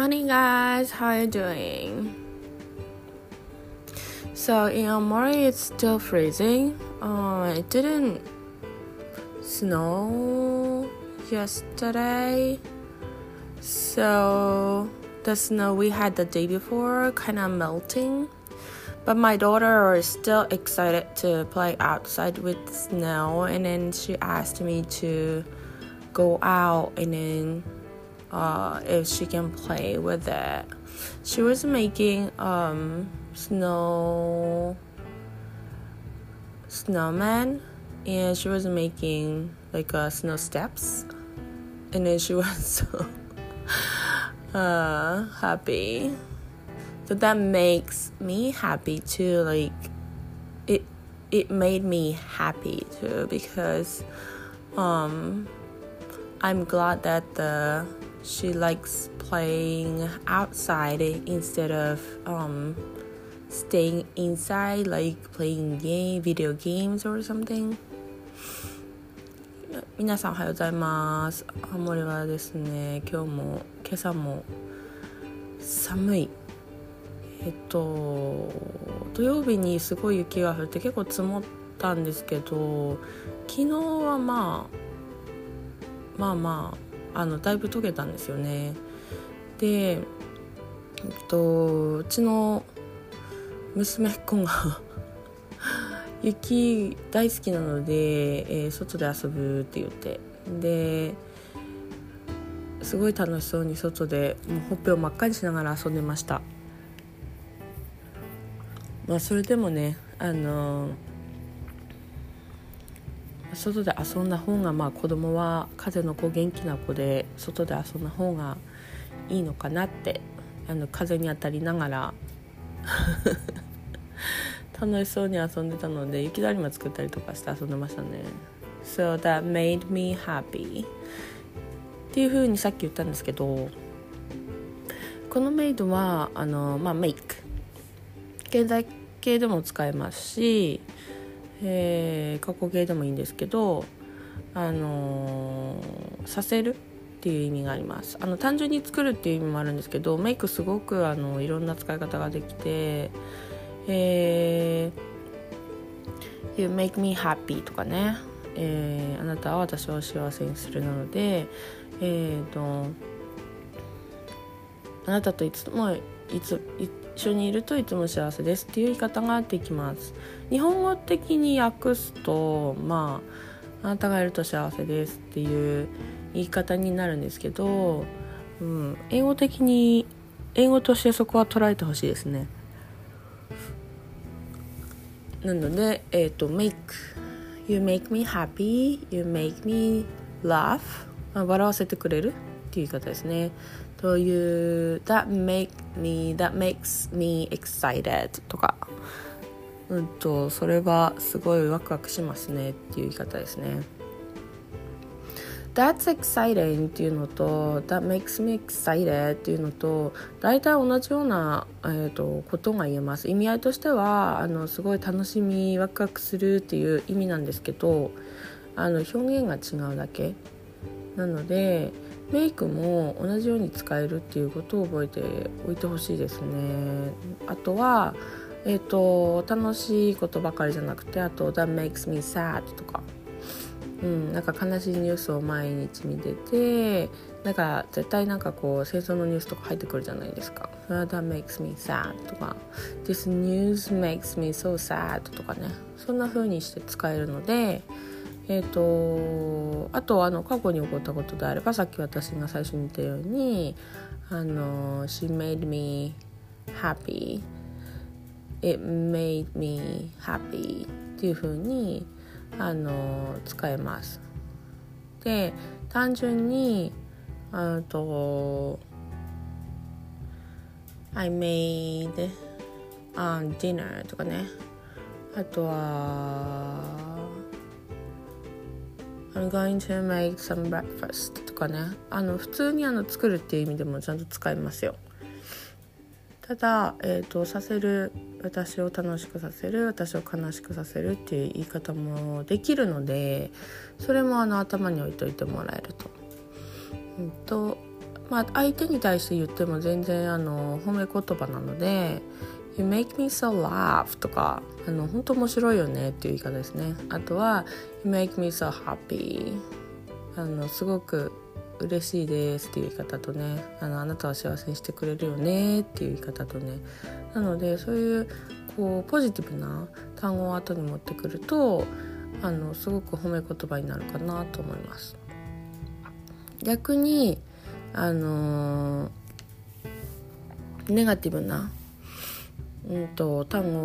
Morning, guys. How are you doing? So in Amori, it's still freezing. Uh, it didn't snow yesterday, so the snow we had the day before kind of melting. But my daughter is still excited to play outside with snow, and then she asked me to go out and then uh, if she can play with it. She was making um, snow snowman, and she was making like uh, snow steps, and then she was so uh, happy. So that makes me happy too. Like it, it made me happy too because um, I'm glad that the she likes playing outside instead of um, staying inside, like playing game, video games or something. 皆さんおはようございます青森はですね今日も今朝も寒いえっと土曜日にすごい雪が降って結構積もったんですけど昨日はまあまあまああのだいぶ溶けたんですよね。でえっとうちの娘っ子が 雪大好きなので、えー、外で遊ぶって言って。ですごい楽しそうに外でもうほっぺを真っ赤にしながら遊んでました。まあそれでもねあの外で遊んだ方がまあ子供は風の子元気な子で外で遊んだ方がいいのかなってあの風に当たりながら 楽しそうに遊んでたので雪だるま作ったりとかして遊んでましたね。So that made me happy. っていう風にさっき言ったんですけどこのメイドはあのまあメイク現在形でも使えますし、えー、過去形でもいいんですけどあのさせるっていう意味があります。あの単純に作るっていう意味もあるんですけどメイクすごくあのいろんな使い方ができてえー、You make me happy とかね、えー、あなたは私を幸せにするなので、えーと、あなたといつもいつ一緒にいるといつも幸せですっていう言い方ができます。日本語的に訳すとまああなたがいると幸せですっていう言い方になるんですけど、うん、英語的に英語としてそこは捉えてほしいですね。なので、えっ、ー、と、make you make me happy, you make me laugh 笑わせてくれる。っていう言い方ですね。という that make me that makes me excited とか。うんとそれはすごいワクワクしますねっていう言い方ですね。That's exciting っていうのと That makes me excited っていうのと大体同じような、えーと、ことが言えます。意味合いとしてはあのすごい楽しみワクワクするっていう意味なんですけどあの表現が違うだけ。なのでメイクも同じように使えるっていうことを覚えておいてほしいですね。あとはえ、ー、と楽しいことばかりじゃなくてあと「That makes me sad」とか。うん、なんか悲しいニュースを毎日見ててなんか絶対なんかこう戦争のニュースとか入ってくるじゃないですか「That makes me sad」とか「This news makes me so sad」とかね。そんな風にして使えるのでえーと、あとあの過去に起こったことであればさっき私が最初に言ったようにあの「She made me happy」「It made me happy」っていう風にあの使えます。で単純にあと I made、um, dinner とかねあとは I'm going to make some breakfast とかねあの普通にあの作るっていう意味でもちゃんと使いますよただ、えーと、させる私を楽しくさせる私を悲しくさせるっていう言い方もできるのでそれもあの頭に置いといてもらえると。うんとまあ、相手に対して言っても全然あの褒め言葉なので「You make me so laugh」とかあの本当面白いよねっていう言い方ですね。あとは「You make me so happy」あのすごく嬉しいですっていう言い方とねあのあなたは幸せにしてくれるよねっていう言い方とね。なのでそういうこうポジティブな単語を後に持ってくるとあのすごく褒め言葉になるかなと思います。逆にあの、ネガティブな、うんと、単語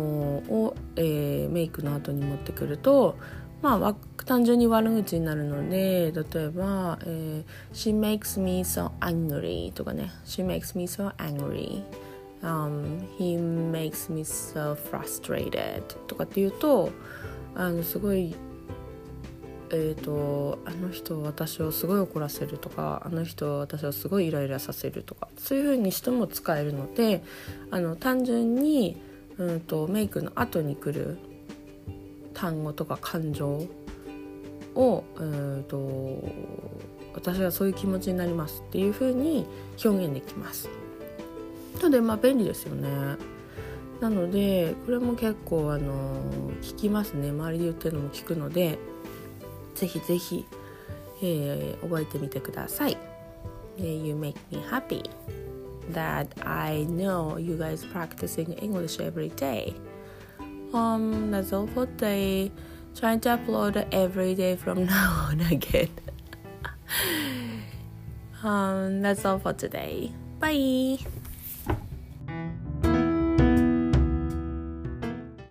を、えー、メイクの後に持ってくるとまあ単純に悪口になるので例えば、えー「She makes me so angry」とかね「She makes me so angry」um, He makes me so frustrated とかっていうとあのすごいえーと、あの人私をすごい怒らせるとかあの人私をすごいイライラさせるとかそういう風にしても使えるのであの単純に、うんと、メイクの後に来る単語とか感情を、えーと、私はそういう気持ちになりますっていう風に表現できます。なのでまあ便利ですよね。なのでこれも結構あの聞きますね周りで言ってるのも聞くのでぜひぜひ、えー、覚えてみてください。You make me happy that I know you guys practicing English every day. Um, that's all for today. Trying to upload every day from now on again. um, that's all for today. Bye.